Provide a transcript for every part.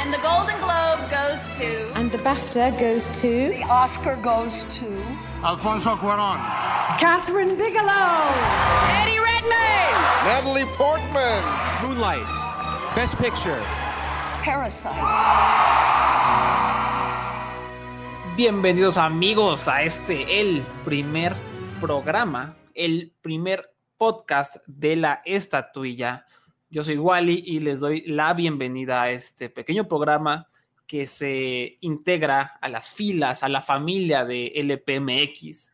And the Golden Globe goes to. And the BAFTA goes to. The Oscar goes to. Alfonso Cuaron. Catherine Bigelow. Eddie Redmayne. Natalie Portman. Moonlight. Best Picture. Parasite. Bienvenidos amigos a este, el primer programa, el primer podcast de la estatuilla. Yo soy Wally y les doy la bienvenida a este pequeño programa que se integra a las filas, a la familia de LPMX.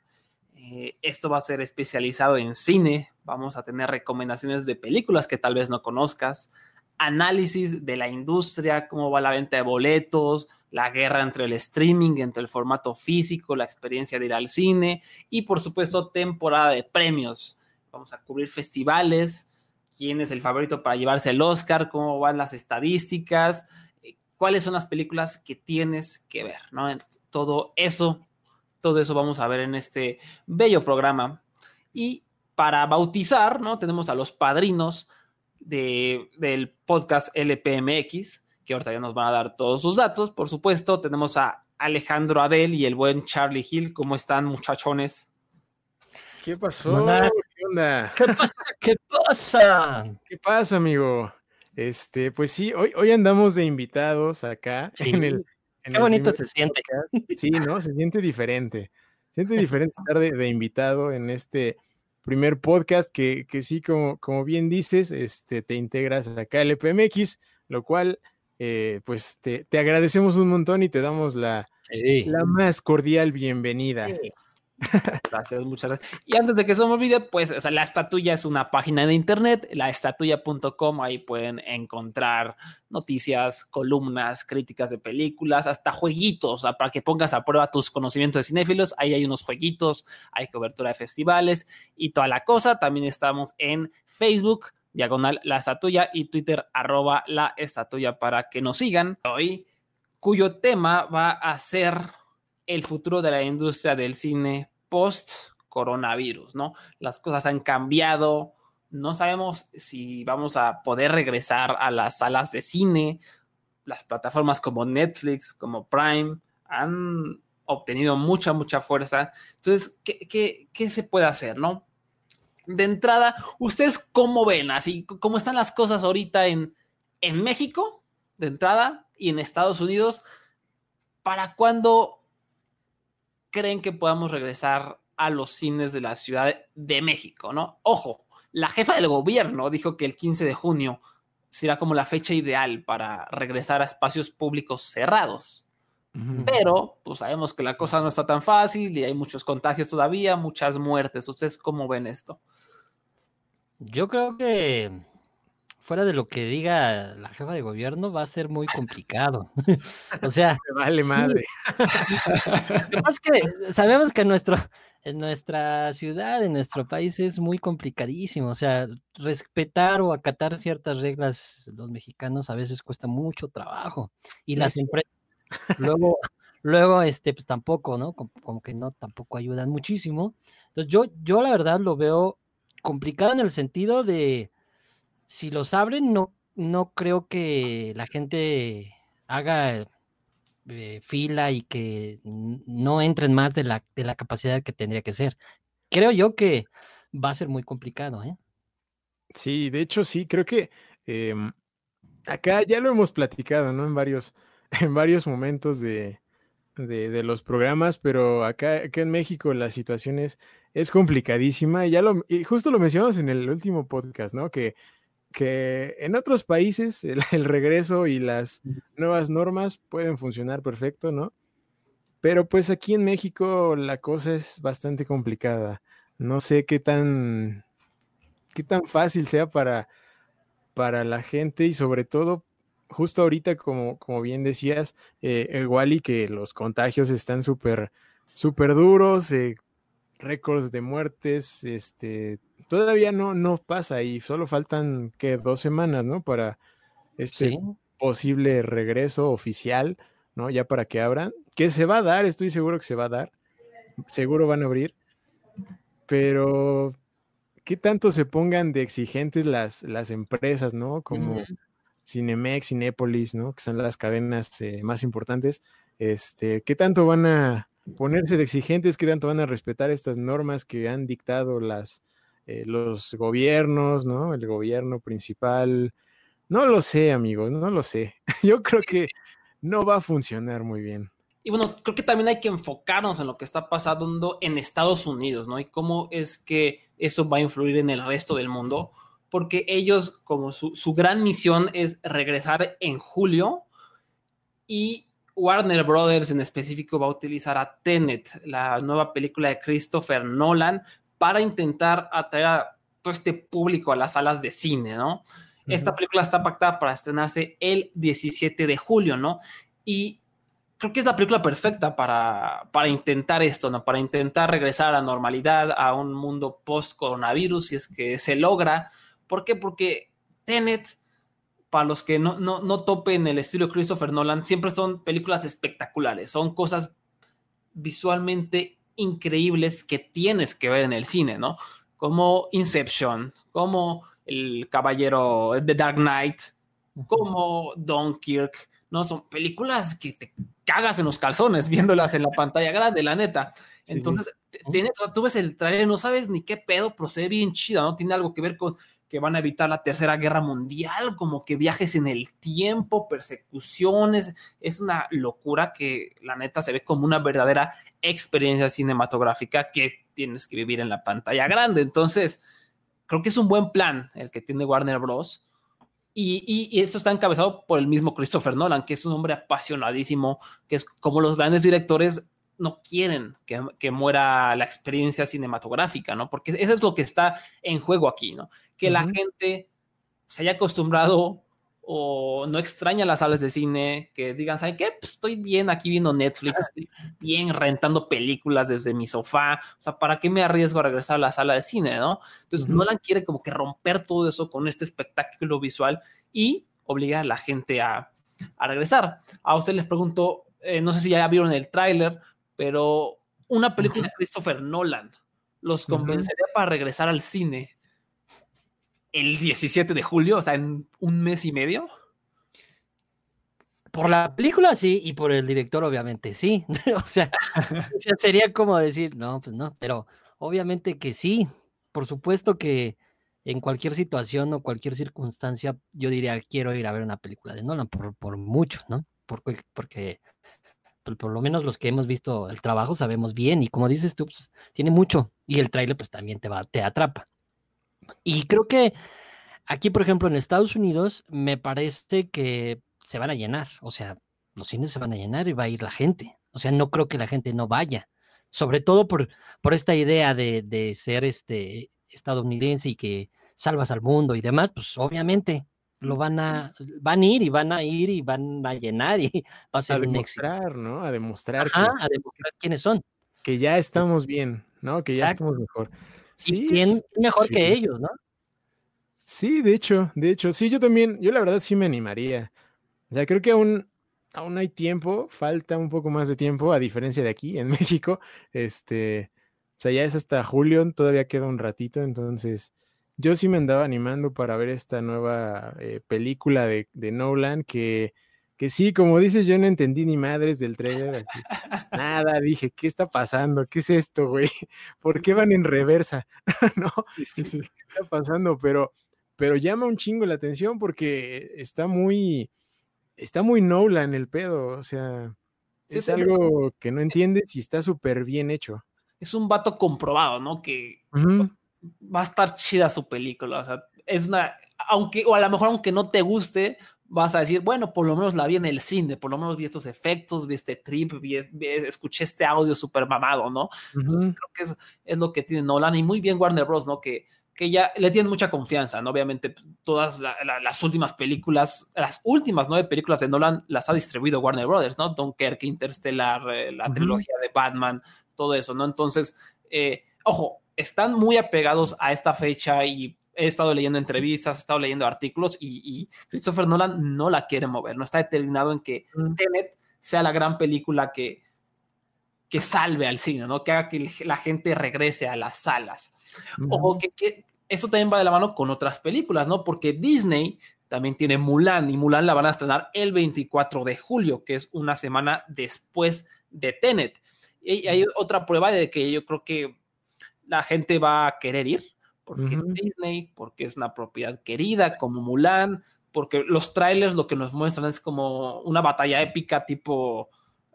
Eh, esto va a ser especializado en cine. Vamos a tener recomendaciones de películas que tal vez no conozcas, análisis de la industria, cómo va la venta de boletos, la guerra entre el streaming, entre el formato físico, la experiencia de ir al cine y por supuesto temporada de premios. Vamos a cubrir festivales, quién es el favorito para llevarse el Oscar, cómo van las estadísticas, eh, cuáles son las películas que tienes que ver, ¿no? Todo eso, todo eso vamos a ver en este bello programa. Y para bautizar, ¿no? Tenemos a los padrinos de, del podcast LPMX, que ahorita ya nos van a dar todos sus datos, por supuesto. Tenemos a Alejandro Adel y el buen Charlie Hill. ¿Cómo están, muchachones? ¿Qué pasó? ¿Qué onda? ¿Qué pasa? ¿Qué pasa? ¿Qué pasa, amigo? Este, pues sí, hoy, hoy andamos de invitados acá Sí. en el. en Qué el bonito se siente. podcast. Sí, ¿no? Se siente diferente. Se siente diferente estar de, de invitado en este primer podcast que, que sí, como, como bien dices, este, te integras acá al EPMX, lo cual, eh, pues te, te agradecemos un montón y te damos la, Sí. la más cordial bienvenida. Sí. Gracias, muchas gracias. Y antes de que se me olvide, pues, o sea, la estatuya es una página de internet, laestatuya.com, ahí pueden encontrar noticias, columnas, críticas de películas, hasta jueguitos, para que pongas a prueba tus conocimientos de cinéfilos, ahí hay unos jueguitos, hay cobertura de festivales y toda la cosa. También estamos en Facebook, diagonal la estatuya y Twitter, arroba la estatuya para que nos sigan. Hoy, cuyo tema va a ser el futuro de la industria del cine post coronavirus, ¿no? Las cosas han cambiado, no sabemos si vamos a poder regresar a las salas de cine, las plataformas como Netflix, como Prime, han obtenido mucha, mucha fuerza. Entonces, ¿qué, qué, qué se puede hacer, no? De entrada, ¿ustedes cómo ven? Así, ¿cómo están las cosas ahorita en, en México, de entrada, y en Estados Unidos? ¿Para cuándo creen que podamos regresar a los cines de la Ciudad de México, ¿no? Ojo, la jefa del gobierno dijo que el 15 de junio será como la fecha ideal para regresar a espacios públicos cerrados. Pero, pues sabemos que la cosa no está tan fácil y hay muchos contagios todavía, muchas muertes. ¿Ustedes cómo ven esto? Yo creo que fuera de lo que diga la jefa de gobierno va a ser muy complicado. o sea, Me vale sí. madre. lo que que sabemos que en, nuestro, en nuestra ciudad, en nuestro país es muy complicadísimo. O sea, respetar o acatar ciertas reglas los mexicanos a veces cuesta mucho trabajo. Y las Sí. empresas luego, luego este, pues tampoco, ¿no? Como, como que no, tampoco ayudan muchísimo. Entonces yo, yo la verdad lo veo complicado en el sentido de si los abren, no, no creo que la gente haga eh, fila y que no entren más de la, de la capacidad que tendría que ser. Creo yo que va a ser muy complicado, ¿eh? Sí, de hecho sí, creo que em, acá ya lo hemos platicado, ¿no? En varios, en varios momentos de, de, los programas, pero acá, acá en México la situación es, es complicadísima. Y ya lo, y justo lo mencionamos en el último podcast, ¿no? Que, que en otros países el, el regreso y las nuevas normas pueden funcionar perfecto, ¿no? Pero pues aquí en México la cosa es bastante complicada. No sé qué tan, qué tan fácil sea para, para la gente y sobre todo, justo ahorita, como, como bien decías, eh, igual y que los contagios están súper, súper duros, eh, récords de muertes, este, todavía no, no pasa y solo faltan, que Dos semanas, ¿no? Para este Sí. posible regreso oficial, ¿no? Ya para que abran, que se va a dar, estoy seguro que se va a dar, seguro van a abrir, pero ¿qué tanto se pongan de exigentes las, las empresas, ¿no? Como, Ujú. Cinemex, Cinépolis, ¿no? Que son las cadenas eh, más importantes. Este, ¿qué tanto van a ponerse de exigentes? ¿Qué tanto van a respetar estas normas que han dictado las, eh, los gobiernos, ¿no? El gobierno principal. No lo sé, amigos, no lo sé. Yo creo que no va a funcionar muy bien. Y bueno, creo que también hay que enfocarnos en lo que está pasando en Estados Unidos, ¿no? Y cómo es que eso va a influir en el resto del mundo, porque ellos, como su, su gran misión es regresar en julio y Warner Brothers en específico va a utilizar a Tenet, la nueva película de Christopher Nolan, para intentar atraer a todo este público a las salas de cine, ¿no? Esta película está pactada para estrenarse el 17 de julio, ¿no? Y creo que es la película perfecta para, para intentar esto, ¿no? Para intentar regresar a la normalidad, a un mundo post-coronavirus, si es que se logra. ¿Por qué? Porque Tenet, para los que no, no, no topen el estilo Christopher Nolan, siempre son películas espectaculares, son cosas visualmente increíbles que tienes que ver en el cine, ¿no? Como Inception, como El Caballero de Dark Knight, como Dunkirk, ¿no? Son películas que te cagas en los calzones viéndolas en la pantalla grande, la neta. Entonces, tiene, tú ves el trailer, no sabes ni qué pedo, pero se ve bien chida, ¿no? Tiene algo que ver con que van a evitar la tercera guerra mundial, como que viajes en el tiempo, persecuciones, es una locura que la neta se ve como una verdadera experiencia cinematográfica que tienes que vivir en la pantalla grande. Entonces, creo que es un buen plan el que tiene Warner Bros. Y, y, eso está encabezado por el mismo Christopher Nolan, que es un hombre apasionadísimo, que es como los grandes directores no quieren que, que, muera la experiencia cinematográfica, ¿no? Porque eso es lo que está en juego aquí, ¿no? Que uh -huh. la gente se haya acostumbrado o no extraña las salas de cine, que digan, ¿saben qué? Pues estoy bien aquí viendo Netflix, estoy bien rentando películas desde mi sofá, o sea, ¿para qué me arriesgo a regresar a la sala de cine, no? Entonces, uh -huh. Nolan quiere como que romper todo eso con este espectáculo visual y obligar a la gente a, a regresar. A ustedes les pregunto, eh, no sé si ya vieron el tráiler, pero una película de Christopher Nolan los convencería uh -huh. para regresar al cine el 17 de julio, o sea, en un mes y medio. Por la película sí, y por el director obviamente sí. o, sea, o, sea, sería como decir, no, pues no, pero obviamente que sí. Por supuesto que en cualquier situación o cualquier circunstancia, yo diría, quiero ir a ver una película de Nolan, por, por mucho, ¿no? Porque, porque por, lo menos los que hemos visto el trabajo sabemos bien, y como dices tú, pues, tiene mucho, y el tráiler pues también te, va, te atrapa. Y creo que aquí, por ejemplo, en Estados Unidos, me parece que se van a llenar, o sea, los cines se van a llenar y va a ir la gente. O sea, no creo que la gente no vaya, sobre todo por, por esta idea de, de ser este estadounidense y que salvas al mundo y demás, pues obviamente lo van a van a ir y van a ir y van a llenar y va a ser a un demostrar, éxito. ¿no? A demostrar Ajá, que, a demostrar quiénes son. Que ya estamos bien, ¿no? Que ya estamos mejor. Sí, y quién mejor sí. que ellos, ¿no? Sí, de hecho, de hecho, sí, yo también, yo la verdad sí me animaría. O sea, creo que aún, aún hay tiempo, falta un poco más de tiempo, a diferencia de aquí en México. Este, o sea, ya es hasta julio, todavía queda un ratito, entonces yo sí me andaba animando para ver esta nueva eh, película de, de Nolan que, que sí, como dices, yo no entendí ni madres del trailer. Así. Nada, dije, ¿qué está pasando? ¿Qué es esto, güey? ¿Por qué van en reversa? no, sí, sí. ¿qué está pasando? Pero, pero llama un chingo la atención porque está muy, está muy Nolan el pedo, o sea, es algo que no entiendes y está súper bien hecho. Es un vato comprobado, ¿no? Que uh -huh. Va a estar chida su película, o sea, es una, aunque, o a lo mejor aunque no te guste, vas a decir, bueno, por lo menos la vi en el cine, por lo menos vi estos efectos, vi este trip, vi, vi, escuché este audio súper mamado, ¿no? Uh -huh. Entonces creo que es, es, lo que tiene Nolan y muy bien Warner Bros., ¿no? Que, que ya le tienen mucha confianza, ¿no? Obviamente todas la, la, las últimas películas, las últimas nueve películas de Nolan las ha distribuido Warner Brothers, ¿no? Dunkerque, Interstellar, eh, la uh -huh. trilogía de Batman, todo eso, ¿no? Entonces, eh, ojo, están muy apegados a esta fecha y he estado leyendo entrevistas, he estado leyendo artículos y, y, Christopher Nolan no la quiere mover, no está determinado en que mm. Tenet sea la gran película que, que salve al cine, ¿no? Que haga que la gente regrese a las salas. Mm. Ojo, que, que, eso también va de la mano con otras películas, ¿no? Porque Disney también tiene Mulan y Mulan la van a estrenar el 24 de julio, que es una semana después de Tenet. Y hay otra prueba de que yo creo que la gente va a querer ir, porque es Disney, porque es una propiedad querida como Mulan, porque los trailers lo que nos muestran es como una batalla épica tipo,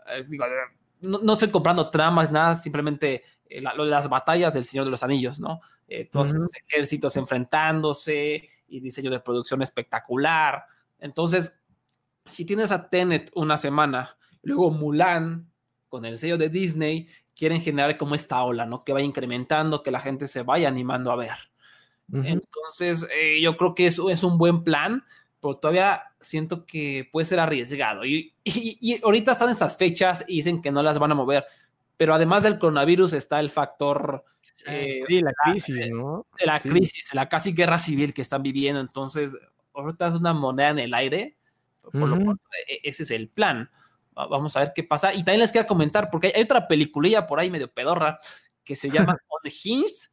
eh, digo, no, no, estoy comprando tramas, nada, simplemente eh, la, las batallas del Señor de los Anillos, ¿no? Eh, todos uh -huh. estos ejércitos enfrentándose y diseño de producción espectacular. Entonces, si tienes a Tenet una semana, luego Mulan con el sello de Disney, quieren generar como esta ola, ¿no? Que vaya incrementando, que la gente se vaya animando a ver. Uh -huh. Entonces, eh, yo creo que eso es un buen plan, pero todavía siento que puede ser arriesgado. Y, y, y, ahorita están estas fechas y dicen que no las van a mover, pero además del coronavirus está el factor... Eh, sí, la crisis, ¿no? De la sí. crisis, la casi guerra civil que están viviendo. Entonces, ahorita es una moneda en el aire. Por uh -huh. lo cual, ese es el plan. Vamos a ver qué pasa. Y también les quiero comentar, porque hay otra peliculilla por ahí medio pedorra que se llama Unhinged,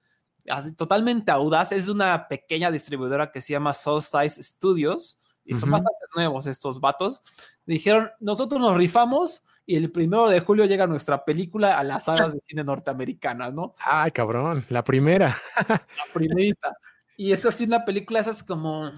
totalmente audaz. Es una pequeña distribuidora que se llama Solstice Studios y son uh -huh. bastante nuevos estos vatos. Dijeron, nosotros nos rifamos y el primero de julio llega nuestra película a las salas de cine norteamericanas, ¿no? Ay, cabrón, la primera. la primerita. Y es así una película, esas como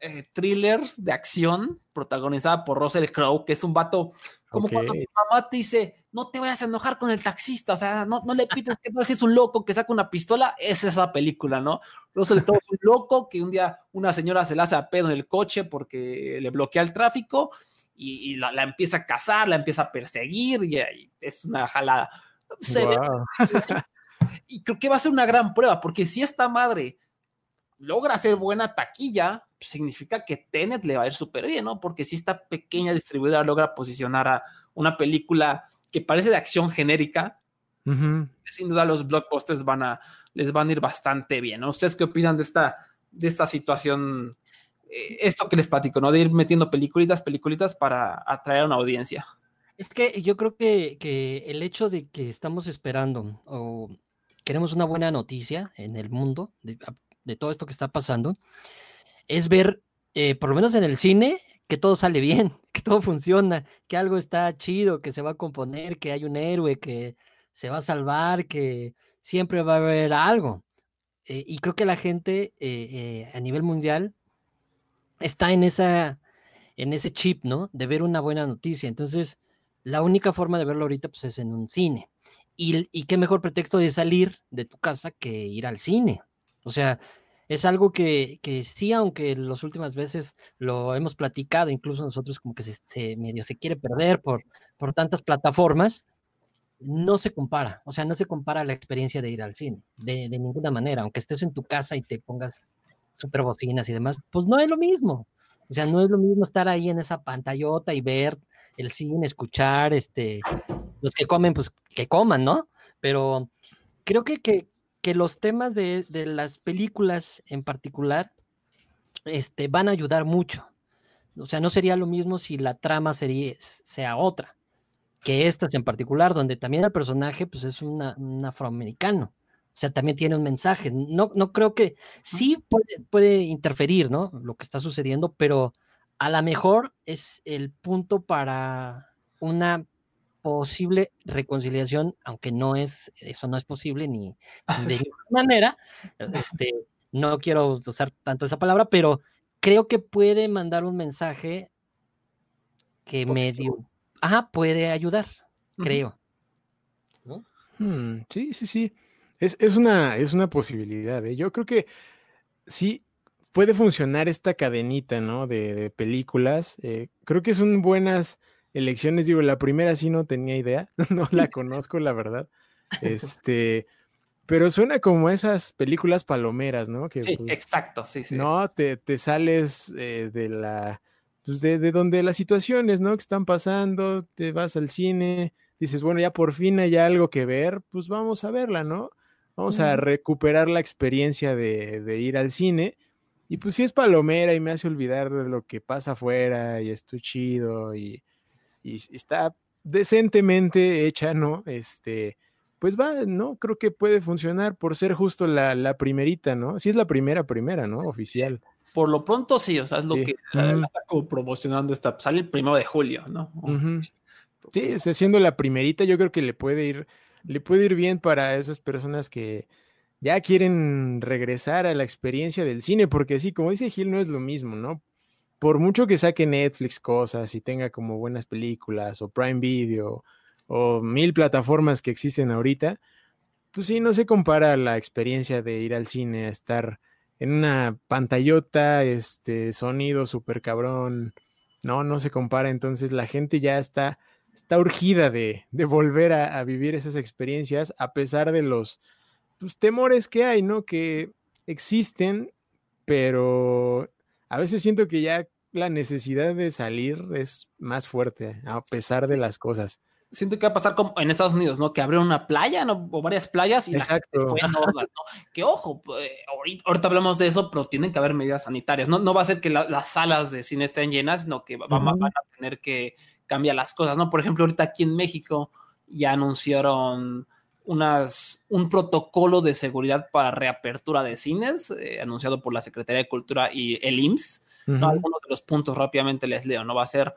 eh, thrillers de acción protagonizada por Russell Crowe, que es un vato como okay. cuando tu mamá te dice, no te vayas a enojar con el taxista, o sea, no, no le pites que no es un loco que saca una pistola, es esa película, ¿no? Russell Crowe es un loco que un día una señora se la hace a pedo en el coche porque le bloquea el tráfico y, y la, la, empieza a cazar, la empieza a perseguir y, y es una jalada. Se wow. ve, y creo que va a ser una gran prueba, porque si esta madre logra hacer buena taquilla, pues significa que Tenet le va a ir súper bien, ¿no? Porque si esta pequeña distribuidora logra posicionar a una película que parece de acción genérica, uh -huh. sin duda los blockbusters van a, les van a ir bastante bien, ¿no? ¿Ustedes qué opinan de esta, de esta situación? Eh, esto que les platico, ¿no? De ir metiendo peliculitas, peliculitas para atraer a una audiencia. Es que yo creo que, que el hecho de que estamos esperando o queremos una buena noticia en el mundo de, de todo esto que está pasando, es ver, eh, por lo menos en el cine, que todo sale bien, que todo funciona, que algo está chido, que se va a componer, que hay un héroe que se va a salvar, que siempre va a haber algo. Eh, y creo que la gente eh, a nivel mundial está en, esa, en ese chip, ¿no? De ver una buena noticia. Entonces, la única forma de verlo ahorita pues, es en un cine. Y, y qué mejor pretexto de salir de tu casa que ir al cine. O sea, es algo que, que sí, aunque las últimas veces lo hemos platicado, incluso nosotros como que se, medio se quiere perder por, por tantas plataformas, no se compara, o sea, no se compara la experiencia de ir al cine, de, de ninguna manera, aunque estés en tu casa y te pongas super bocinas y demás, pues no es lo mismo, o sea, no es lo mismo estar ahí en esa pantallota y ver el cine, escuchar, este, los que comen, pues que coman, ¿no? Pero creo que, que, que los temas de, de, las películas en particular este, van a ayudar mucho. O sea, no sería lo mismo si la trama sería, sea otra que estas en particular, donde también el personaje pues, es una, un afroamericano. O sea, también tiene un mensaje. No, no creo que sí puede, puede interferir, ¿no? Lo que está sucediendo, pero a lo mejor es el punto para una posible reconciliación, aunque no es, eso no es posible ni, ni de ninguna manera, este, no quiero usar tanto esa palabra, pero creo que puede mandar un mensaje que medio, ajá, puede ayudar, creo. ¿No? Hmm, sí, sí, sí. Es, es, una, es una posibilidad. ¿eh? Yo creo que sí puede funcionar esta cadenita, ¿no? De, de películas. Eh, creo que son buenas elecciones, digo, la primera sí no tenía idea, no la conozco, la verdad. Este, pero suena como esas películas palomeras, ¿no? Que, sí, pues, exacto, sí, sí. No, sí. Te, te, sales eh, de la, pues de, de, donde las situaciones, ¿no? Que están pasando, te vas al cine, dices, bueno, ya por fin hay algo que ver, pues vamos a verla, ¿no? Vamos mm. a recuperar la experiencia de, de ir al cine. Y pues si es palomera y me hace olvidar de lo que pasa afuera y estoy chido y, y está decentemente hecha, ¿no? Este, pues va, ¿no? Creo que puede funcionar por ser justo la, la primerita, ¿no? Si es la primera, primera, ¿no? Oficial. por lo pronto sí, o sea, es lo Sí. que está como promocionando esta, sale el primero de julio, ¿no? Ujú. Sí, o sea, siendo la primerita, yo creo que le puede ir, le puede ir bien para esas personas que ya quieren regresar a la experiencia del cine, porque sí, como dice Gil, no es lo mismo, ¿no? Por mucho que saque Netflix cosas y tenga como buenas películas o Prime Video o mil plataformas que existen ahorita, pues sí, no se compara la experiencia de ir al cine a estar en una pantallota, este sonido súper cabrón. No, no se compara. Entonces la gente ya está, está urgida de, de volver a, vivir esas experiencias a pesar de los pues, temores que hay, ¿no? Que existen, pero a veces siento que ya la necesidad de salir es más fuerte a pesar de las cosas. Siento que va a pasar como en Estados Unidos, ¿no? Que abrieron una playa, ¿no? O varias playas y la gente Exacto. fue hordas, ¿no? Que ojo, pues, ahorita, ahorita hablamos de eso, pero tienen que haber medidas sanitarias. No, no va a ser que la- las salas de cine estén llenas, sino que Ujú. van a tener que cambiar las cosas, ¿no? Por ejemplo, ahorita aquí en México ya anunciaron unas, un protocolo de seguridad para reapertura de cines, eh, anunciado por la Secretaría de Cultura y el IMSS. ¿no? Ujú. Algunos de los puntos rápidamente les leo, ¿no? Va a ser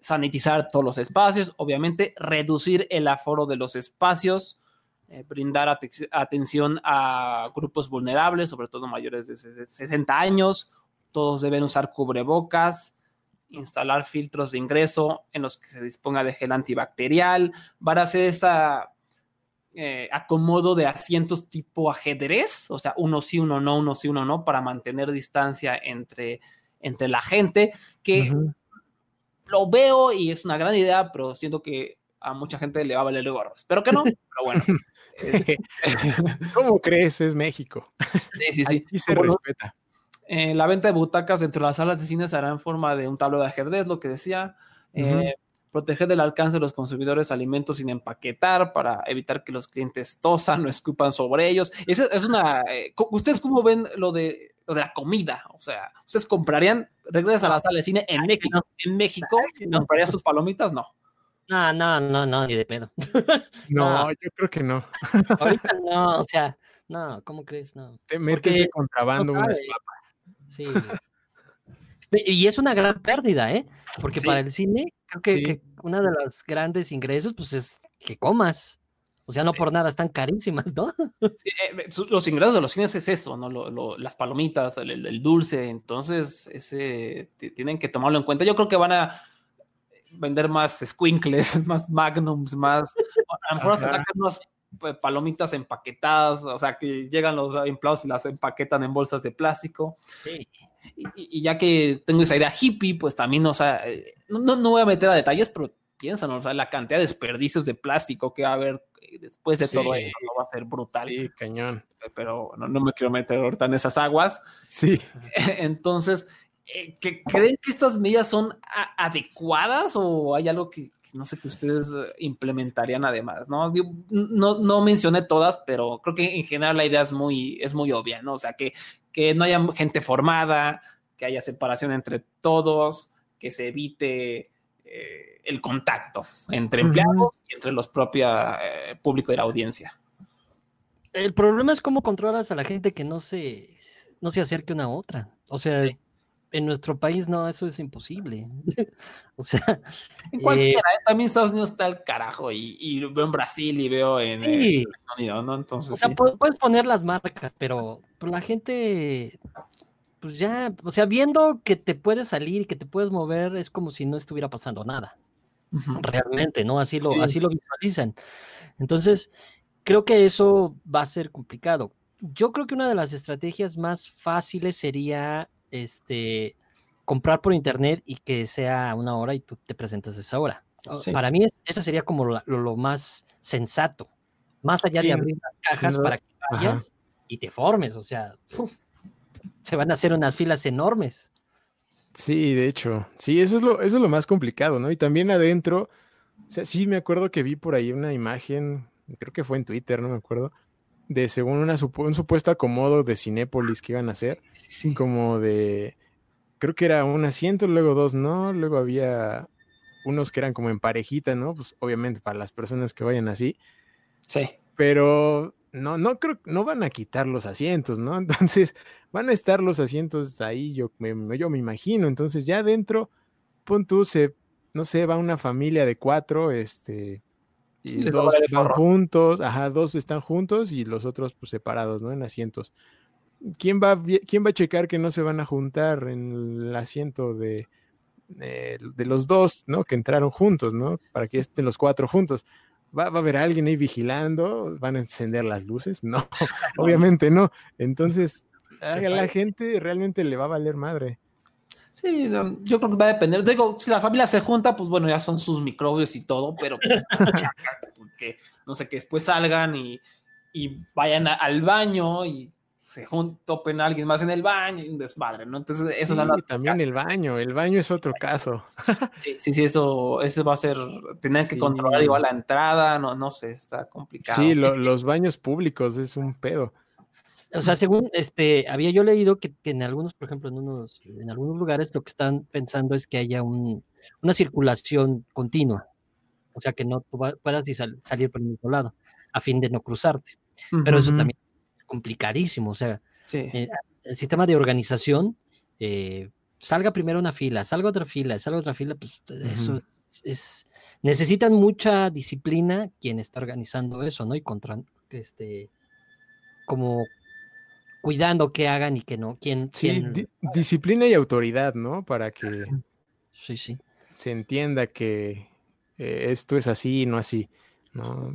sanitizar todos los espacios, obviamente reducir el aforo de los espacios, eh, brindar ate- atención a grupos vulnerables, sobre todo mayores de ses- 60 años, todos deben usar cubrebocas, instalar filtros de ingreso en los que se disponga de gel antibacterial, van a hacer esta eh, acomodo de asientos tipo ajedrez, o sea, uno sí, uno no, uno sí, uno no, para mantener distancia entre, entre la gente, que Ujú. lo veo y es una gran idea, pero siento que a mucha gente le va a valer gorro. Espero que no, pero bueno. ¿Cómo crees? Es México. sí, sí, sí. Aquí se Bueno, respeta. eh, la venta de butacas dentro de las salas de cine se hará en forma de un tablero de ajedrez, lo que decía. Eh. Proteger del alcance de los consumidores alimentos sin empaquetar para evitar que los clientes tosan o escupan sobre ellos. Esa es una. eh, ¿Ustedes cómo ven lo de, lo de la comida? O sea, ¿ustedes comprarían, regresas a la sala de cine en México? ¿En México? no. ¿Comprarían sus palomitas? No. No, no, no, no, ni de pedo. No, no. yo creo que no. Ahorita no, o sea, no, ¿cómo crees? No. Te metes de Porque contrabando no unas papas. Sí. Y es una gran pérdida, ¿eh? Porque Sí. para el cine, creo que, Sí. que una de los grandes ingresos, pues es que comas. O sea, no Sí. por nada están carísimas, ¿no? Sí, eh, los ingresos de los cines es eso, ¿no? Lo- lo- las palomitas, el, dulce, entonces ese ti- tienen que tomarlo en cuenta. Yo creo que van a vender más squinkles, más magnums, más. A lo mejor hasta sacan unas eh, palomitas empaquetadas, o sea, que llegan los empleados y las empaquetan en bolsas de plástico. Sí. Y, ya que tengo esa idea hippie, pues también, o sea, eh, no, no, voy a meter a detalles, pero piensan, o sea, la cantidad de desperdicios de plástico que va a haber eh, después de todo Sí. esto no va a ser brutal Sí, cañón. pero no, no me quiero meter ahorita en esas aguas. Sí. Entonces, eh, ¿que- ¿creen que estas medidas son adecuadas o hay algo que no sé que ustedes eh, implementarían además? ¿no? No, no mencioné todas, pero creo que en general la idea es muy, es muy obvia, ¿no? O sea, que, que no haya gente formada, que haya separación entre todos, que se evite eh, el contacto entre empleados y entre los propios eh, público y la audiencia. El problema es cómo controlas a la gente que no se, no se acerque una a otra. O sea, Sí. En nuestro país no, eso es imposible. o sea, En eh, cualquiera, ¿eh? también Estados Unidos está el carajo y, y veo en Brasil y veo en eh, sí, Reino Unido, ¿no? Entonces, o sea, sí. puedes poner las marcas, pero, pero la gente, pues ya, o sea, viendo que te puedes salir y que te puedes mover, es como si no estuviera pasando nada. Realmente, ¿no? Así lo, Sí. así lo visualizan. Entonces, creo que eso va a ser complicado. Yo creo que una de las estrategias más fáciles sería este comprar por internet y que sea una hora y tú te presentas a esa hora. Sí. Para mí, es- eso sería como lo, lo más sensato. Más allá Sí, de abrir las cajas para que Ajá. vayas y te formes. O sea, uf, se van a hacer unas filas enormes. Sí, de hecho. Sí, eso es lo, eso es lo más complicado, ¿no? Y también adentro, o sea, sí me acuerdo que vi por ahí una imagen, creo que fue en Twitter, no me acuerdo, de según una un supuesto acomodo de Cinépolis que iban a hacer, Sí, sí. como de, creo que era un asiento, luego dos no, luego había unos que eran como en parejita, ¿no? Pues obviamente para las personas que vayan así, Sí. pero no, no creo, no van a quitar los asientos, ¿no? Entonces, van a estar los asientos ahí, yo me, yo me imagino. Entonces, ya dentro, pon tú, se, no sé, va una familia de cuatro, este, y Sí, dos van juntos, ajá, dos están juntos y los otros pues separados, ¿no? En asientos. ¿Quién va, quién va a checar que no se van a juntar en el asiento de, de, de los dos, ¿no? Que entraron juntos, ¿no? Para que estén los cuatro juntos. ¿Va, va a haber alguien ahí vigilando? ¿Van a encender las luces? No, obviamente no. Entonces, a la gente realmente le va a valer madre. Sí, yo creo que va a depender. Digo, si la familia se junta, pues bueno, ya son sus microbios y todo, pero pues, porque no sé, que después salgan y, y vayan a- al baño y se topen a alguien más en el baño y un desmadre, ¿no? Entonces, eso Sí, las- también el baño, el baño es otro caso. Sí, sí, sí, eso, eso va a ser, tener que Sí. controlar igual la entrada, no, no sé, está complicado. Sí, lo- los baños públicos es un pedo. O sea, según este, había yo leído que, que en algunos, por ejemplo, en unos, en algunos lugares lo que están pensando es que haya un, una circulación continua. O sea, que no tú puedas sal- salir por el mismo lado, a fin de no cruzarte. Pero eso también es complicadísimo. O sea, Sí. eh, el sistema de organización, eh, salga primero una fila, salga otra fila, salga otra fila, pues eso es, es- necesitan mucha disciplina quien está organizando eso, ¿no? Y contra, este, como cuidando qué hagan y qué no, quién, Sí, quién- di- disciplina y autoridad, ¿no? Para que sí, sí. se entienda que eh, esto es así y no así. ¿no?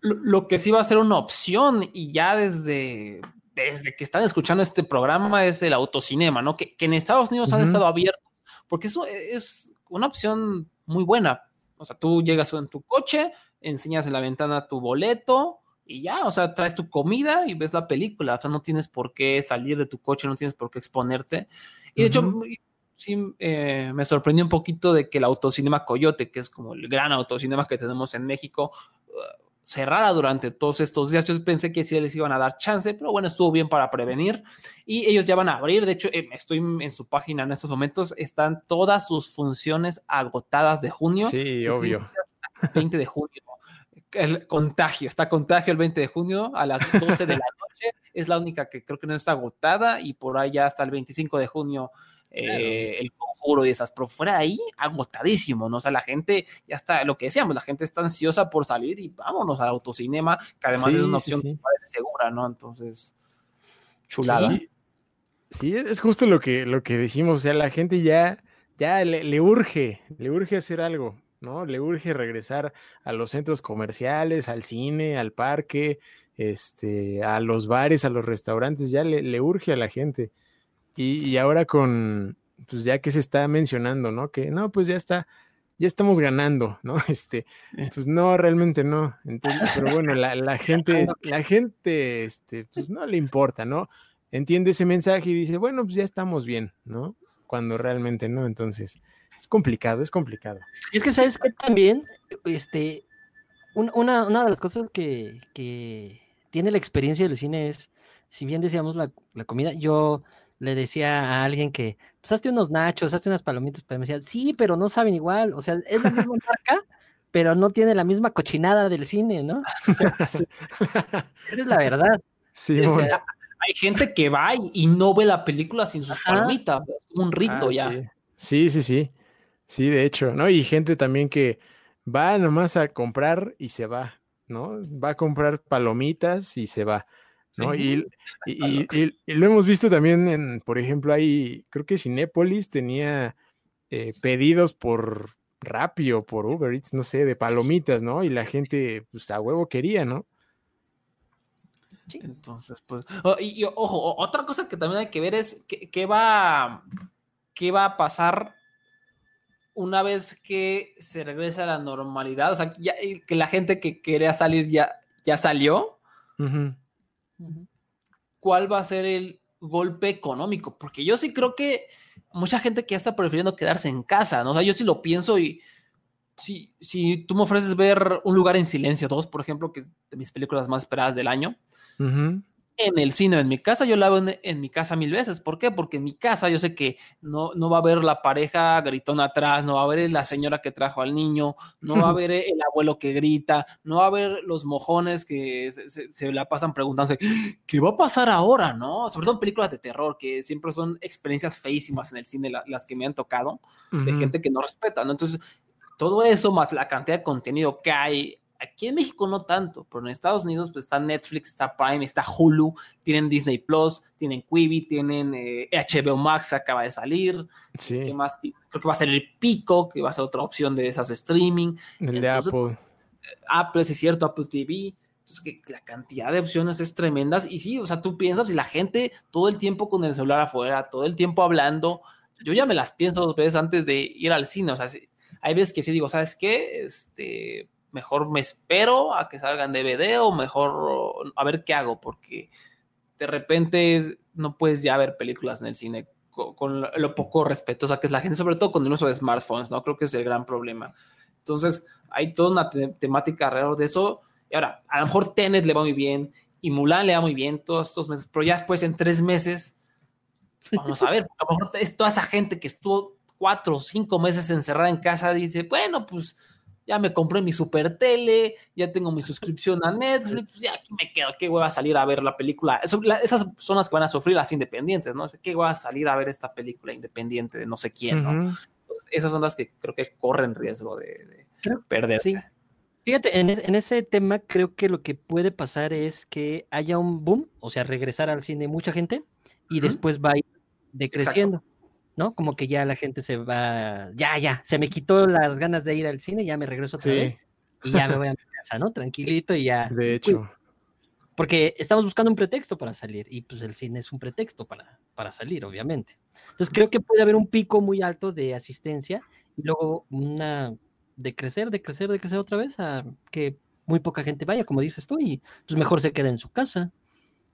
Lo, lo que sí va a ser una opción y ya desde, desde que están escuchando este programa es el autocinema, ¿no? Que, que en Estados Unidos han estado abiertos, porque eso es una opción muy buena. O sea, tú llegas en tu coche, enseñas en la ventana tu boleto y ya, o sea, traes tu comida y ves la película. O sea, no tienes por qué salir de tu coche, no tienes por qué exponerte. Y de hecho, Ujú. sí eh, me sorprendió un poquito de que el autocinema Coyote, que es como el gran autocinema que tenemos en México, uh, cerrara durante todos estos días. Yo pensé que sí les iban a dar chance, pero bueno, estuvo bien para prevenir. Y ellos ya van a abrir. De hecho, eh, estoy en su página en estos momentos. Están todas sus funciones agotadas de junio. Sí, obvio. 20 de junio. El contagio, está contagio el 20 de junio a las 12 de la noche. Es la única que creo que no está agotada y por ahí ya hasta el 25 de junio eh, el conjuro y esas, pero fuera de ahí agotadísimo, ¿no? O sea, la gente ya está, lo que decíamos, la gente está ansiosa por salir y vámonos al autocinema, que además Sí, es una opción sí. que parece segura, ¿no? Entonces, chulada. Sí, sí, es justo lo que, lo que decimos. O sea, la gente ya, ya le, le urge, le urge hacer algo, ¿no? Le urge regresar a los centros comerciales, al cine, al parque, este, a los bares, a los restaurantes, ya le, le urge a la gente. Y, y ahora con, pues ya que se está mencionando, ¿no? Que no, pues ya está, ya estamos ganando, ¿no? Este, pues no, realmente no. Entonces, pero bueno, la, la gente, la gente, este, pues no le importa, ¿no? Entiende ese mensaje y dice, bueno, pues ya estamos bien, ¿no? Cuando realmente no, entonces es complicado, es complicado. Y es que, ¿sabes que También, este, un- una, una de las cosas que, que tiene la experiencia del cine es, si bien decíamos la, la comida, yo le decía a alguien que, pues hazte unos nachos, hazte unas palomitas, pero me decía, sí, pero no saben igual, o sea, es la misma marca, pero no tiene la misma cochinada del cine, ¿no? O sea, esa es la verdad. Sí, O bueno. sea, hay gente que va y, y no ve la película sin sus Ajá. palomitas, es como un rito Ah, ya. Sí. sí, sí, sí. Sí, de hecho, ¿no? Y gente también que va nomás a comprar y se va, ¿no? Va a comprar palomitas y se va, ¿no? Y, y- y- y- y lo hemos visto también en, por ejemplo, ahí, creo que Cinépolis tenía eh, pedidos por Rappi o por Uber Eats, no sé, de palomitas, ¿no? Y la gente, pues a huevo quería, ¿no? Entonces, pues. oh, y, y, ojo, otra cosa que también hay que ver es qué, qué va, qué va a pasar una vez que se regrese a la normalidad. O sea, ya, que la gente que quería salir ya, ya salió. Ujú. ¿Cuál va a ser el golpe económico? Porque yo sí creo que mucha gente que ya está prefiriendo quedarse en casa, ¿no? O sea, yo sí lo pienso y. Si, si tú me ofreces ver Un lugar en silencio 2, por ejemplo, que es de mis películas más esperadas del año, Ujú. En el cine en mi casa, yo la veo en, en mi casa mil veces. ¿Por qué? Porque en mi casa yo sé que no, no va a haber la pareja gritona atrás, no va a haber la señora que trajo al niño, no va a haber el abuelo que grita, no va a haber los mojones que se, se- se la pasan preguntándose, ¿qué va a pasar ahora? ¿No? Sobre todo en películas de terror, que siempre son experiencias feísimas en el cine, la- las que me han tocado de Ujú. gente que no respeta, ¿no? Entonces, todo eso más la cantidad de contenido que hay. Aquí en México no tanto, pero en Estados Unidos pues está Netflix, está Prime, está Hulu, tienen Disney Plus, tienen Quibi, tienen eh, HBO Max, acaba de salir. ¿Qué Sí, más? Creo que va a ser el Pico, que va a ser otra opción de esas de streaming. el de Entonces, Apple. pues, Apple, sí es cierto, Apple TV. Entonces, que la cantidad de opciones es tremenda. Y sí, o sea, tú piensas y la gente todo el tiempo con el celular afuera, todo el tiempo hablando. Yo ya me las pienso dos veces antes de ir al cine. O sea, hay veces que sí digo, ¿sabes qué? Este, mejor me espero a que salgan DVD o mejor a ver qué hago, porque de repente no puedes ya ver películas en el cine co- con, lo poco respetuosa que es la gente, sobre todo con el uso de smartphones, ¿no? Creo que es el gran problema. Entonces, hay toda una te- temática alrededor de eso. Y ahora, a lo mejor Tenet le va muy bien y Mulan le va muy bien todos estos meses, pero ya después en tres meses, vamos a ver, a lo mejor es toda esa gente que estuvo cuatro o cinco meses encerrada en casa dice, bueno, pues ya me compré mi super tele, ya tengo mi suscripción a Netflix, ya aquí me quedo, qué voy a salir a ver la película. Eso- la- esas son las que van a sufrir las independientes, ¿no? ¿Qué voy a salir a ver esta película independiente de no sé quién, ¿no? Entonces, esas son las que creo que corren riesgo de, de Creo- perderse. sí. Fíjate, en, es- en ese tema creo que lo que puede pasar es que haya un boom, o sea, regresar al cine mucha gente y después va a ir decreciendo, ¿no? Como que ya la gente se va, ya, ya, se me quitó las ganas de ir al cine, ya me regreso otra Sí. vez y ya me voy a mi casa, ¿no? Tranquilito y ya. De hecho, Porque estamos buscando un pretexto para salir y pues el cine es un pretexto para, para salir, obviamente. Entonces creo que puede haber un pico muy alto de asistencia y luego una de crecer, de crecer, de crecer otra vez a que muy poca gente vaya, como dices tú, y pues mejor se quede en su casa.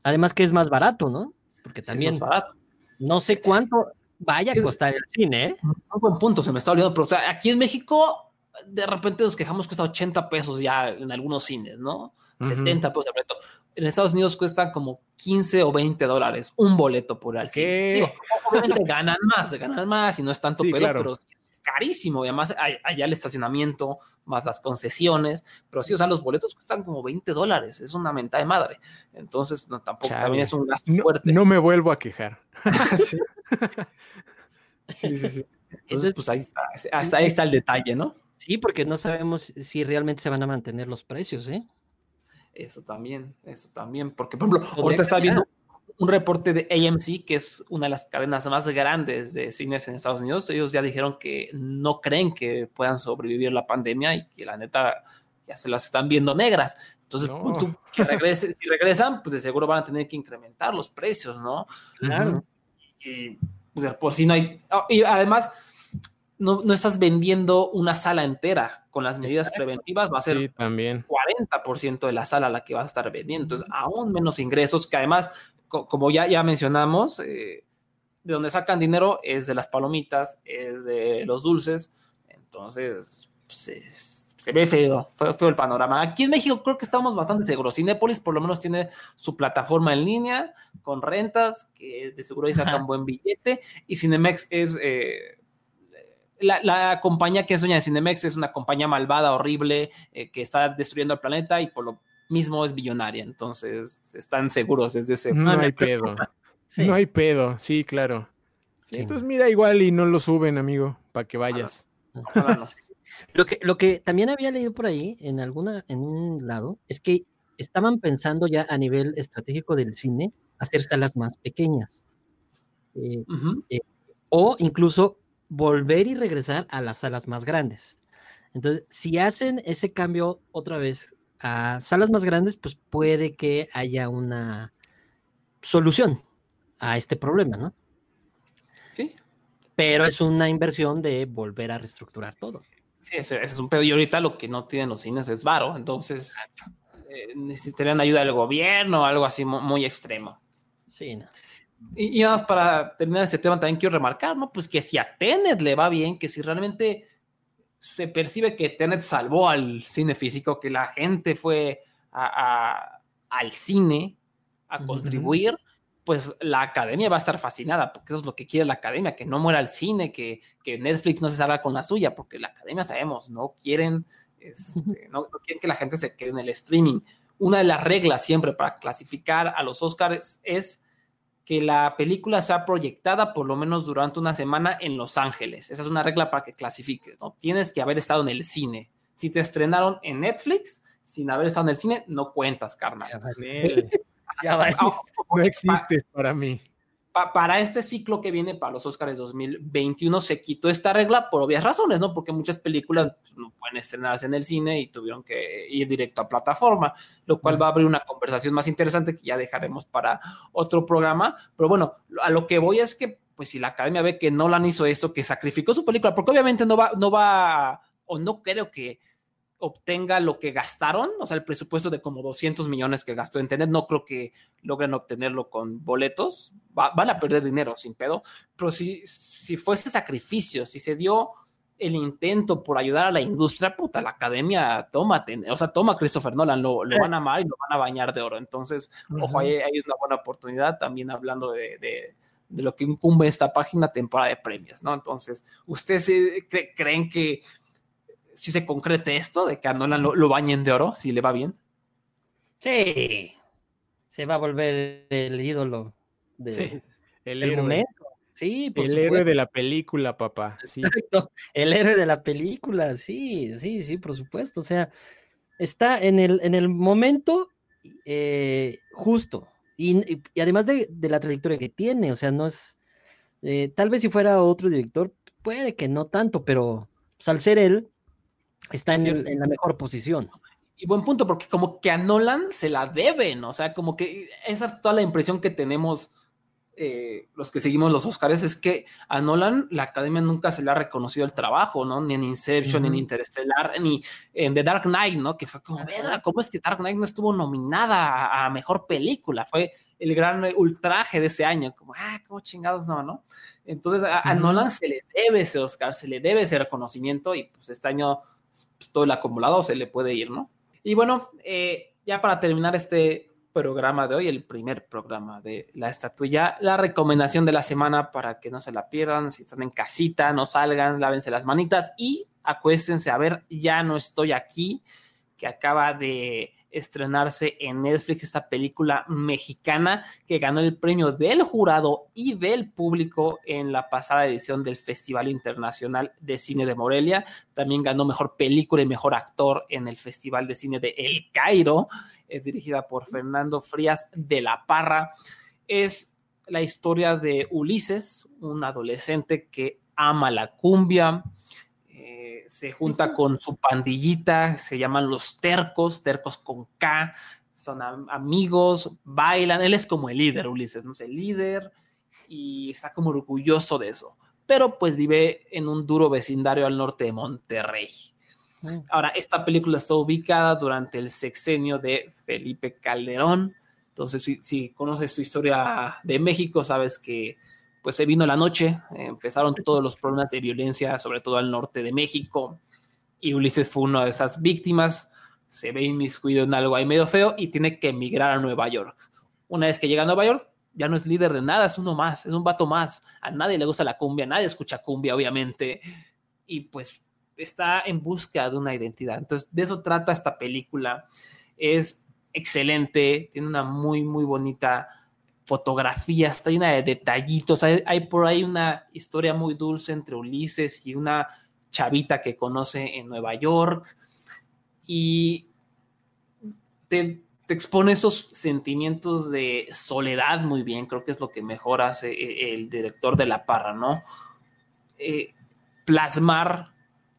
Además que es más barato, ¿no? Porque Sí, es también más barato. no sé cuánto vaya a costar el cine, ¿eh? Un buen punto, se me está olvidando, pero o sea, aquí en México de repente nos quejamos cuesta 80 pesos ya en algunos cines, ¿no? Ujú. 70 pesos de boleto. En Estados Unidos cuestan como 15 o 20 dólares un boleto por al cine. Obviamente ganan más, ganan más y no es tanto Sí, claro. pero es carísimo. Y además hay- allá el estacionamiento, más las concesiones, pero sí, o sea, los boletos cuestan como 20 dólares. Es una mentada de madre. Entonces, no, tampoco, Chale. también es un gasto no, fuerte. no me vuelvo a quejar. sí. sí, sí, sí. Entonces, Entonces, pues ahí está, hasta ahí está el detalle, ¿no? Sí, porque no sabemos si realmente se van a mantener los precios, ¿eh? Eso también, eso también, porque por ejemplo, ahorita está viendo un reporte de AMC, que es una de las cadenas más grandes de cines en Estados Unidos. Ellos ya dijeron que no creen que puedan sobrevivir la pandemia y que la neta ya se las están viendo negras. Entonces, No. tú que regrese, si regresan, pues de seguro van a tener que incrementar los precios, ¿no? Claro. Y pues, por si no hay. ah, Y además, no, no estás vendiendo una sala entera. Con las medidas Exacto. preventivas va a ser Sí, también. 40% de la sala la que vas a estar vendiendo. Entonces, aún menos ingresos, que además, co- como ya, ya mencionamos, eh, de donde sacan dinero es de las palomitas, es de los dulces. Entonces, pues, es- se ve feo, feo, feo el panorama. Aquí en México creo que estamos bastante seguros. Cinépolis por lo menos tiene su plataforma en línea con rentas, que de seguro ahí sacan Ajá. buen billete. Y Cinemex es... eh, la, la compañía que es dueña de Cinemex es una compañía malvada, horrible, eh, que está destruyendo el planeta y por lo mismo es billonaria. Entonces están seguros desde ese No hay pedo. Sí. No hay pedo, sí, claro. Sí. Entonces mira igual y no lo suben, amigo, para que vayas. No. Lo que, lo que también había leído por ahí en alguna, en un lado, es que estaban pensando ya a nivel estratégico del cine hacer salas más pequeñas. Eh, Ujú. o incluso volver y regresar a las salas más grandes. Entonces, si hacen ese cambio otra vez a salas más grandes, pues puede que haya una solución a este problema, ¿no? Sí, Pero es una inversión de volver a reestructurar todo. sí, ese, ese es un pedo. Y ahorita lo que no tienen los cines es varo. Entonces eh, necesitarían ayuda del gobierno o algo así mu- muy, extremo. Sí, no. Y, y nada más para terminar este tema, también quiero remarcar, ¿no? Pues que si a Tenet le va bien, que si realmente se percibe que Tenet salvó al cine físico, que la gente fue a- a- al cine a contribuir, pues la academia va a estar fascinada, porque eso es lo que quiere la academia, que no muera el cine, que, que Netflix no se salga con la suya, porque la academia sabemos, no quieren, este, no, no quieren que la gente se quede en el streaming. Una de las reglas siempre para clasificar a los Oscars es que la película sea proyectada por lo menos durante una semana en Los Ángeles. Esa es una regla para que clasifiques, ¿no? Tienes que haber estado en el cine. Si te estrenaron en Netflix, sin haber estado en el cine, no cuentas, carnal. Ya vale, Nel, ya vale. Ah, No existes para mí. Pa- para este ciclo que viene para los Oscars 2021 se quitó esta regla por obvias razones, ¿no? Porque muchas películas pues, no pueden estrenarse en el cine y tuvieron que ir directo a plataforma, lo cual va a abrir una conversación más interesante que ya dejaremos para otro programa. Pero bueno, a lo que voy es que, pues si la academia ve que Nolan hizo esto, que sacrificó su película, porque obviamente no va, no va, o no creo que obtenga lo que gastaron, o sea, el presupuesto de como 200 millones que gastó en Tenet, no creo que logren obtenerlo con boletos, Va- van a perder dinero sin pedo, pero si, si fue ese sacrificio, si se dio el intento por ayudar a la industria, puta, la academia, toma, Tenet, o sea, toma a Christopher Nolan, lo, lo van a amar y lo van a bañar de oro, entonces, ojo, ahí, ahí es una buena oportunidad, también hablando de, de- de lo que incumbe esta página, temporada de premios, ¿no? Entonces, ¿ustedes eh, cre- creen que si se concrete esto, de que a Nolan lo, lo bañen de oro, si le va bien? Sí, se va a volver el ídolo de- Sí. El del héroe. momento. Sí, por El héroe de la película, papá. Sí. Exacto, El héroe de la película, sí, sí, sí, por supuesto. O sea, está en el, en el momento eh, justo. Y, y- y además de, de la trayectoria que tiene, o sea, no es. eh, tal vez si fuera otro director, puede que no tanto, pero pues, al ser él, está en, el- en la mejor posición. Y buen punto, porque como que a Nolan se la deben, o sea, como que esa es toda la impresión que tenemos eh, los que seguimos los Oscars, es que a Nolan la academia nunca se le ha reconocido el trabajo, ¿no? Ni en Inception, ni en. Interstellar, ni en The Dark Knight, ¿no? Que fue como, verga, ¿cómo es que Dark Knight no estuvo nominada a, mejor película? Fue el gran ultraje de ese año, como, ah, cómo chingados no, ¿no? Entonces a. Nolan se le debe ese Oscar, se le debe ese reconocimiento y pues este año pues, todo el acumulado se le puede ir, ¿no? Y bueno, eh, ya para terminar este programa de hoy, el primer programa de la estatuilla, la recomendación de la semana para que no se la pierdan, si están en casita, no salgan, lávense las manitas y acuéstense a ver Ya no estoy aquí, que acaba de estrenarse en Netflix esta película mexicana que ganó el premio del jurado y del público en la pasada edición del Festival Internacional de Cine de Morelia. También ganó mejor película y mejor actor en el Festival de Cine de El Cairo. Es dirigida por Fernando Frías de la Parra. Es la historia de Ulises, un adolescente que ama la cumbia, eh, se junta con su pandillita, se llaman los tercos, tercos con K, son am- amigos, bailan, él es como el líder, Ulises, ¿no? Es el líder y está como orgulloso de eso, pero pues vive en un duro vecindario al norte de Monterrey. Mm. Ahora, esta película está ubicada durante el sexenio de Felipe Calderón. Entonces, si, si conoces su historia de México, sabes que pues se vino la noche, empezaron todos los problemas de violencia, sobre todo al norte de México, y Ulises fue una de esas víctimas, se ve inmiscuido en algo ahí medio feo y tiene que emigrar a Nueva York. Una vez que llega a Nueva York, ya no es líder de nada, es uno más, es un vato más. A nadie le gusta la cumbia, nadie escucha cumbia, obviamente, y pues está en busca de una identidad. Entonces, de eso trata esta película. Es excelente, tiene una muy, muy bonita fotografía, está llena de detallitos. Hay, hay por ahí una historia muy dulce entre Ulises y una chavita que conoce en Nueva York. Y te, te expone esos sentimientos de soledad muy bien. Creo que es lo que mejor hace eh, el director de La Parra, ¿no? Eh, plasmar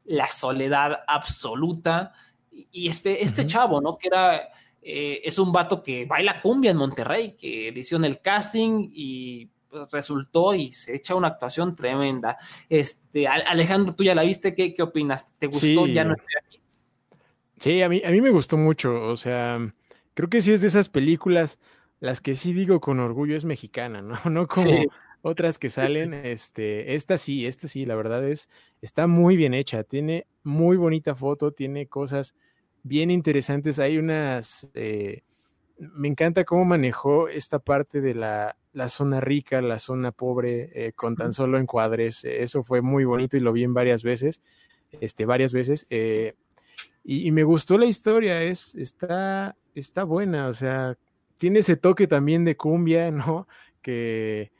la soledad absoluta. Y este, este chavo, ¿no? Que era, eh, es un vato que baila cumbia en Monterrey, que le hicieron el casting y pues, resultó y se echa una actuación tremenda. Este, Al- Alejandro, tú ya la viste, ¿qué, qué opinas? ¿Te gustó? Sí. Ya no estoy aquí. Sí, a mí, a mí me gustó mucho. O sea, creo que sí es de esas películas, las que sí digo con orgullo es mexicana, ¿no? No como Sí. otras que salen. Este, esta sí, esta sí, la verdad es, está muy bien hecha. Tiene muy bonita foto, tiene cosas bien interesantes. Hay unas, eh, me encanta cómo manejó esta parte de la, la zona rica, la zona pobre, eh, con tan solo encuadres. Eso fue muy bonito y lo vi en varias veces, este, varias veces. eh, y, y me gustó la historia, es, está, está buena, o sea, tiene ese toque también de cumbia, ¿no? Que,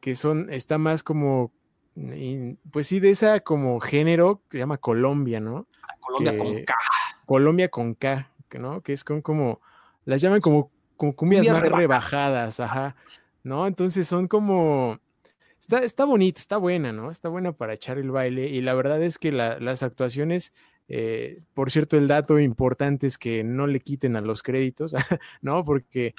que son, está más como, pues sí, de esa como género que se llama Colombia, ¿no? Colombia con K. Colombia con K, que, ¿no? Que es con como, las llaman como, como cumbias más rebajadas. rebajadas, ajá, ¿no? Entonces son como, está, está bonita, está buena, ¿no? Está buena para echar el baile y la verdad es que la- las actuaciones, eh, por cierto, el dato importante es que no le quiten a los créditos, ¿no? Porque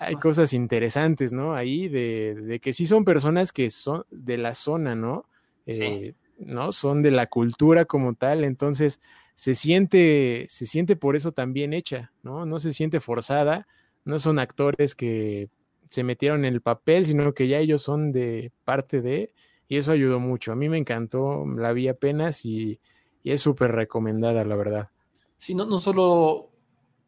Ah, hay cosas interesantes, ¿no? Ahí de, de que sí son personas que son de la zona, ¿no? Sí. Eh, ¿No? Son de la cultura como tal, entonces se siente, se siente por eso también hecha, ¿no? No se siente forzada, no son actores que se metieron en el papel, sino que ya ellos son de parte de, y eso ayudó mucho. A mí me encantó, la vi apenas y, y es súper recomendada, la verdad. Sí, no, no solo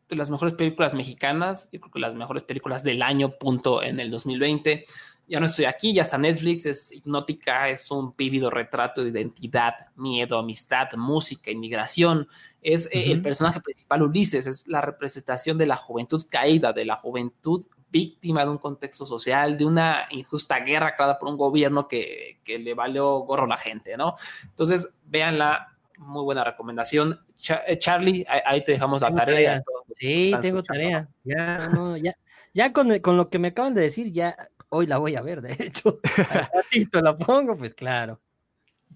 de las mejores películas mexicanas, yo creo que las mejores películas del año, punto, en el 2020. Ya no estoy aquí, ya está Netflix, es hipnótica, es un vívido retrato de identidad, miedo, amistad, música, inmigración. Es eh, el personaje principal, Ulises, es la representación de la juventud caída, de la juventud víctima de un contexto social, de una injusta guerra creada por un gobierno que, que le valió gorro a la gente, ¿no? Entonces, véanla, muy buena recomendación. Cha- eh, Charlie, ahí, te dejamos la tarea. Sí, tengo escuchando. tarea. Ya, no, ya, ya con, con lo que me acaban de decir, ya hoy la voy a ver, de hecho. Al ratito la pongo, pues claro.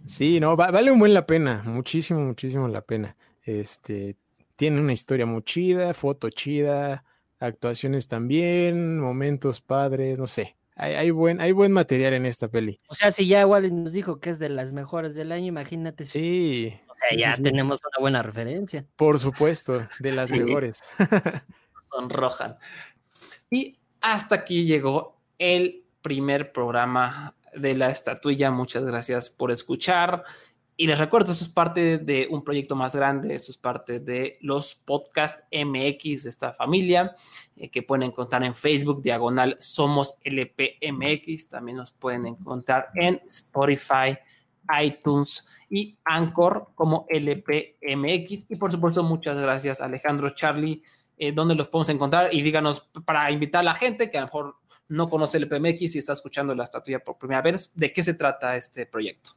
Sí, no, va- vale un buen la pena, muchísimo, muchísimo la pena. Este, tiene una historia muy chida, foto chida, actuaciones también, momentos padres, no sé. Hay, hay buen, hay buen material en esta peli. O sea, si ya Wally nos dijo que es de las mejores del año, imagínate si Sí, o sea, sí, ya sí, sí, tenemos una buena referencia. por supuesto, de las Sí. mejores. sonrojan. Y hasta aquí llegó el primer programa de la estatuilla. Muchas gracias por escuchar. Y les recuerdo, esto es parte de un proyecto más grande, esto es parte de los podcast MX de esta familia, eh, que pueden encontrar en Facebook, diagonal Somos LPMX. También nos pueden encontrar en Spotify, iTunes y Anchor como LPMX. Y por supuesto, muchas gracias Alejandro, Charlie, eh, dónde los podemos encontrar y díganos para invitar a la gente que a lo mejor no conoce el PMX y está escuchando la estatuilla por primera vez, ¿de qué se trata este proyecto?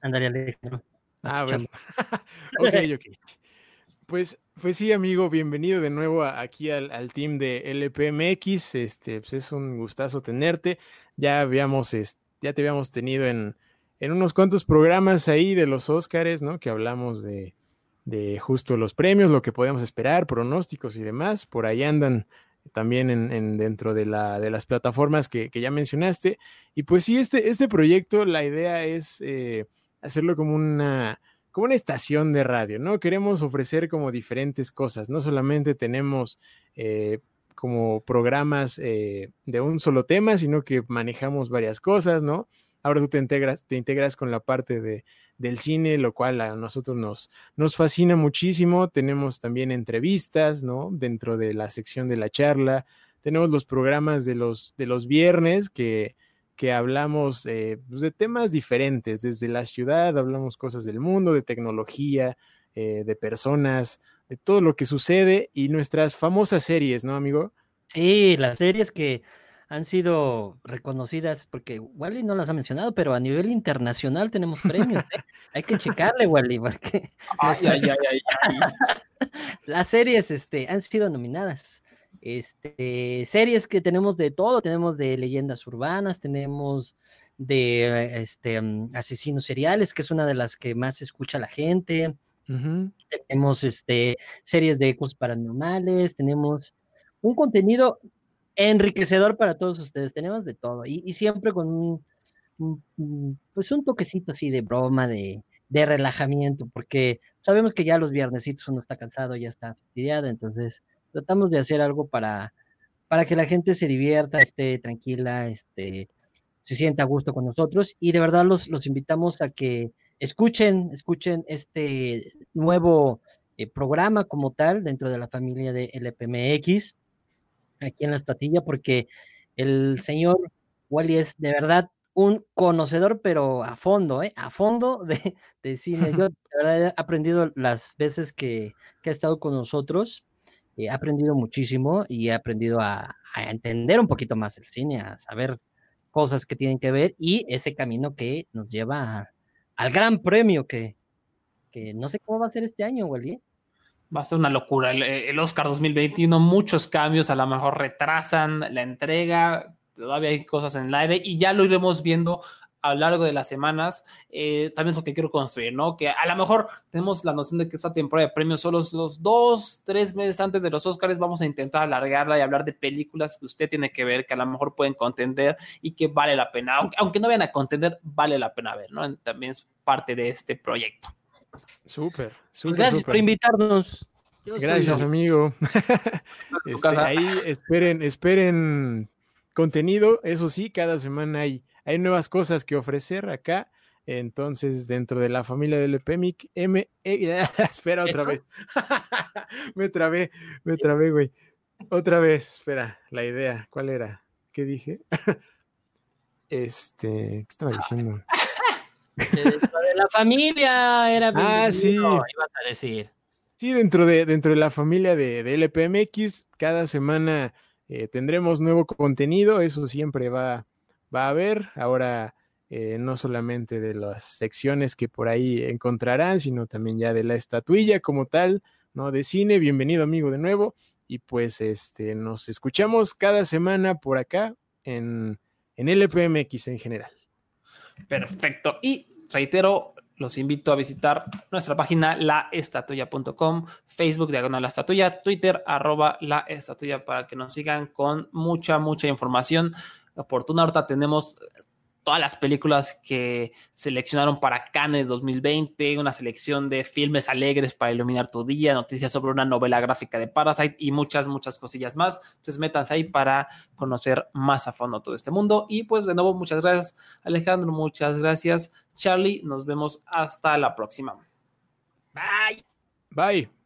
Ándale, Alejandro. Ah, bueno. ok, ok. Pues, pues sí, amigo, bienvenido de nuevo a- aquí al, al team de LPMX. Este, pues es un gustazo tenerte. Ya habíamos, ya te habíamos tenido en, en unos cuantos programas ahí de los Óscares, ¿no? Que hablamos de, de justo los premios, lo que podemos esperar, pronósticos y demás. Por ahí andan también en, en dentro de, la, de las plataformas que, que ya mencionaste. Y pues sí, este, este proyecto, la idea es eh, hacerlo como una, como una estación de radio, ¿no? Queremos ofrecer como diferentes cosas, no solamente tenemos eh, como programas eh, de un solo tema, sino que manejamos varias cosas, ¿no? Ahora tú te integras, te integras con la parte de, del cine, lo cual a nosotros nos, nos fascina muchísimo. Tenemos también entrevistas, ¿no? Dentro de la sección de la charla. Tenemos los programas de los, de los viernes que, que hablamos eh, pues, de temas diferentes. Desde la ciudad hablamos cosas del mundo, de tecnología, eh, de personas, de todo lo que sucede y nuestras famosas series, ¿no, amigo? Sí, las series que han sido reconocidas, porque Wally no las ha mencionado, pero a nivel internacional tenemos premios. ¿eh? Hay que checarle, Wally, porque Ay, ay, ay, las series este, han sido nominadas. Este, series que tenemos de todo, tenemos de leyendas urbanas, tenemos de este, mm, asesinos seriales, que es una de las que más escucha la gente. Tenemos este, series de ecos paranormales, tenemos un contenido enriquecedor para todos ustedes, tenemos de todo y, siempre con un, pues un toquecito así de broma, de, de relajamiento, porque sabemos que ya los viernesitos uno está cansado, ya está fastidiado, entonces tratamos de hacer algo para, para que la gente se divierta, esté tranquila, este, se sienta a gusto con nosotros y de verdad los, los invitamos a que escuchen, escuchen este nuevo eh, programa como tal dentro de la familia de LPMX, aquí en la estatilla, porque el señor Wally es de verdad un conocedor, pero a fondo, ¿eh? a fondo de, de cine. Yo de verdad he aprendido las veces que, que ha estado con nosotros, eh, he aprendido muchísimo y he aprendido a, a entender un poquito más el cine, a saber cosas que tienen que ver y ese camino que nos lleva a- al gran premio que, que no sé cómo va a ser este año, Wally. ¿eh? Va a ser una locura. El, el Oscar 2021, muchos cambios, a lo mejor retrasan la entrega, todavía hay cosas en el aire y ya lo iremos viendo a lo largo de las semanas. Eh, también es lo que quiero construir, ¿no? Que a lo mejor tenemos la noción de que esta temporada de premios solo los, dos, tres meses antes de los Oscars vamos a intentar alargarla y hablar de películas que usted tiene que ver, que a lo mejor pueden contender y que vale la pena, aunque no vayan a contender, vale la pena ver, ¿no? También es parte de este proyecto. Súper, Pues súper. gracias súper. por invitarnos. Yo soy- Gracias, amigo. Este, ahí esperen, esperen contenido. Eso sí, cada semana hay, hay nuevas cosas que ofrecer acá. Entonces, dentro de la familia del EPEMIC, M, E- espera otra vez. me trabé, me trabé, güey. Otra vez, espera, la idea, ¿cuál era? ¿Qué dije? este, ¿qué estaba diciendo? Que dentro de la familia era Ah, sí. ibas a decir. Sí, dentro de, dentro de la familia de, de LPMX, cada semana eh, tendremos nuevo contenido, eso siempre va, va a haber. Ahora, eh, no solamente de las secciones que por ahí encontrarán, sino también ya de la estatuilla como tal, ¿no? De cine. Bienvenido, amigo, de nuevo. Y pues este, nos escuchamos cada semana por acá en, en LPMX en general. Perfecto. Y reitero, los invito a visitar nuestra página laestatuya.com, Facebook diagonal la estatuya, Twitter arroba la para que nos sigan con mucha, mucha información oportuna. Ahorita tenemos todas las películas que seleccionaron para Cannes 2020, una selección de filmes alegres para iluminar tu día, noticias sobre una novela gráfica de Parasite y muchas, muchas cosillas más. Entonces métanse ahí para conocer más a fondo todo este mundo. Y pues de nuevo, muchas gracias Alejandro, muchas gracias Charlie, nos vemos hasta la próxima. Bye. Bye.